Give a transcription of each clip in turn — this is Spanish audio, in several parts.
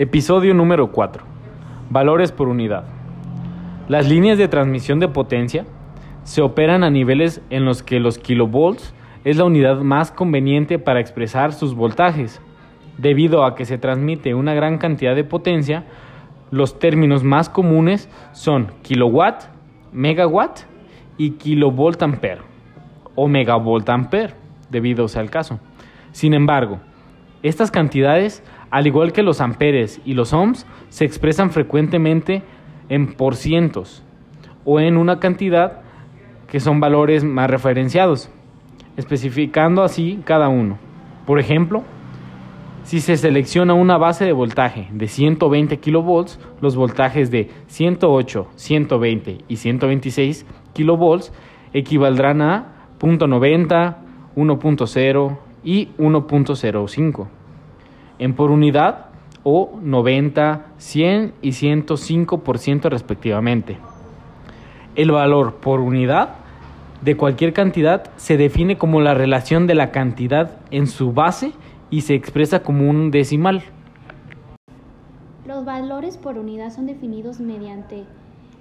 Episodio número 4. Valores por unidad. Las líneas de transmisión de potencia se operan a niveles en los que los kilovolts es la unidad más conveniente para expresar sus voltajes. Debido a que se transmite una gran cantidad de potencia, los términos más comunes son kilowatt, megawatt y kilovolt ampere o megavolt ampere, debido el caso. Sin embargo, estas cantidades al igual que los amperes y los ohms, se expresan frecuentemente en porcientos o en una cantidad que son valores más referenciados, especificando así cada uno. Por ejemplo, si se selecciona una base de voltaje de 120 kV, los voltajes de 108, 120 y 126 kV equivaldrán a 0.90, 1.0 y 1.05 en por unidad o 90, 100 y 105% respectivamente. El valor por unidad de cualquier cantidad se define como la relación de la cantidad en su base y se expresa como un decimal. Los valores por unidad son definidos mediante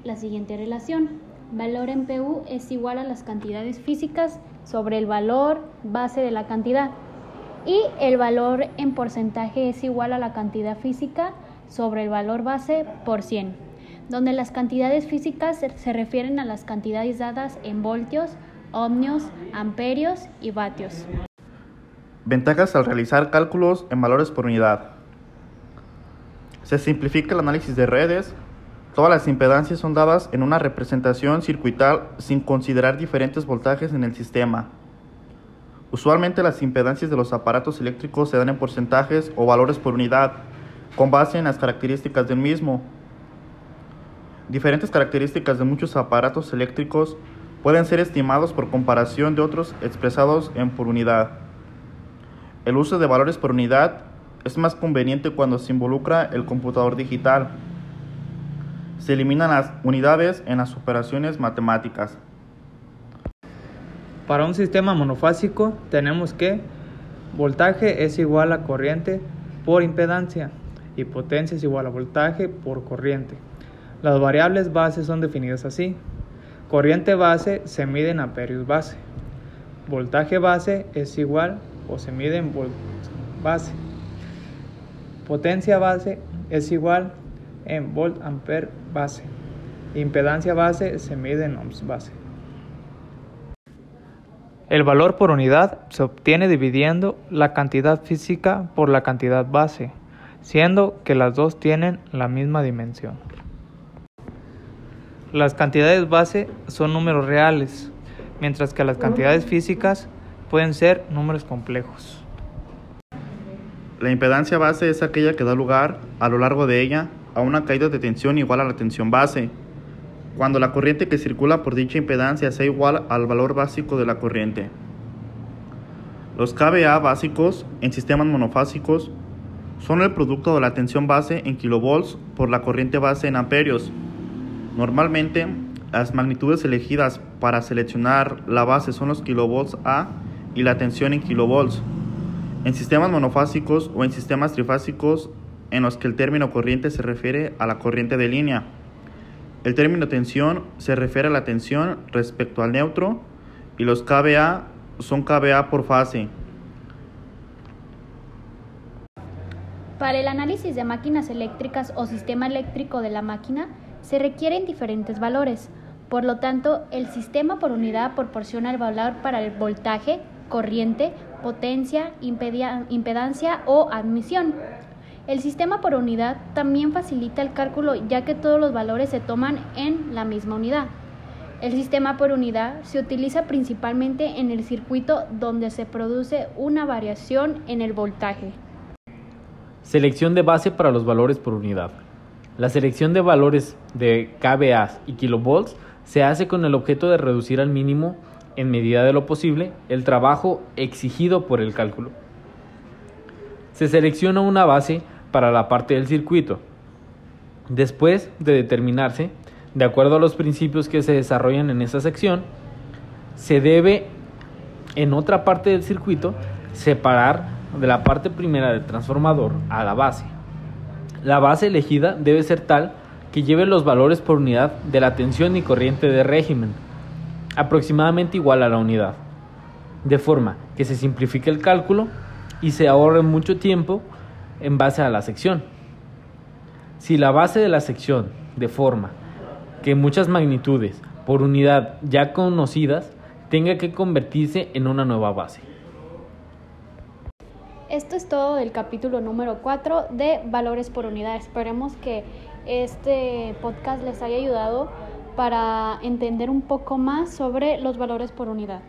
la siguiente relación. Valor en PU es igual a las cantidades físicas sobre el valor base de la cantidad y el valor en porcentaje es igual a la cantidad física sobre el valor base por 100, donde las cantidades físicas se refieren a las cantidades dadas en voltios, ohmios, amperios y vatios. Ventajas al realizar cálculos en valores por unidad. Se simplifica el análisis de redes. Todas las impedancias son dadas en una representación circuital sin considerar diferentes voltajes en el sistema. Usualmente las impedancias de los aparatos eléctricos se dan en porcentajes o valores por unidad, con base en las características del mismo. Diferentes características de muchos aparatos eléctricos pueden ser estimados por comparación de otros expresados en por unidad. El uso de valores por unidad es más conveniente cuando se involucra el computador digital. Se eliminan las unidades en las operaciones matemáticas. Para un sistema monofásico tenemos que voltaje es igual a corriente por impedancia y potencia es igual a voltaje por corriente. Las variables base son definidas así. Corriente base se mide en amperios base. Voltaje base es igual o se mide en volt base. Potencia base es igual en volt ampere base. Impedancia base se mide en ohms base. El valor por unidad se obtiene dividiendo la cantidad física por la cantidad base, siendo que las dos tienen la misma dimensión. Las cantidades base son números reales, mientras que las cantidades físicas pueden ser números complejos. La impedancia base es aquella que da lugar, a lo largo de ella, a una caída de tensión igual a la tensión base, cuando la corriente que circula por dicha impedancia sea igual al valor básico de la corriente. Los KVA básicos en sistemas monofásicos son el producto de la tensión base en kilovolts por la corriente base en amperios. Normalmente, las magnitudes elegidas para seleccionar la base son los kilovolts A y la tensión en kilovolts. En sistemas monofásicos o en sistemas trifásicos en los que el término corriente se refiere a la corriente de línea. El término tensión se refiere a la tensión respecto al neutro y los KVA son KVA por fase. Para el análisis de máquinas eléctricas o sistema eléctrico de la máquina se requieren diferentes valores. Por lo tanto, el sistema por unidad proporciona el valor para el voltaje, corriente, potencia, impedancia o admisión. El sistema por unidad también facilita el cálculo ya que todos los valores se toman en la misma unidad. El sistema por unidad se utiliza principalmente en el circuito donde se produce una variación en el voltaje. Selección de base para los valores por unidad. La selección de valores de kVA y kilovolts se hace con el objeto de reducir al mínimo, en medida de lo posible, el trabajo exigido por el cálculo. Se selecciona una base para la parte del circuito. Después de determinarse, de acuerdo a los principios que se desarrollan en esa sección, se debe en otra parte del circuito separar de la parte primera del transformador a la base. La base elegida debe ser tal que lleve los valores por unidad de la tensión y corriente de régimen, aproximadamente igual a la unidad, de forma que se simplifique el cálculo y se ahorre mucho tiempo en base a la sección. Si la base de la sección de forma que muchas magnitudes por unidad ya conocidas tenga que convertirse en una nueva base. Esto es todo del capítulo número 4 de valores por unidad. Esperemos que este podcast les haya ayudado para entender un poco más sobre los valores por unidad.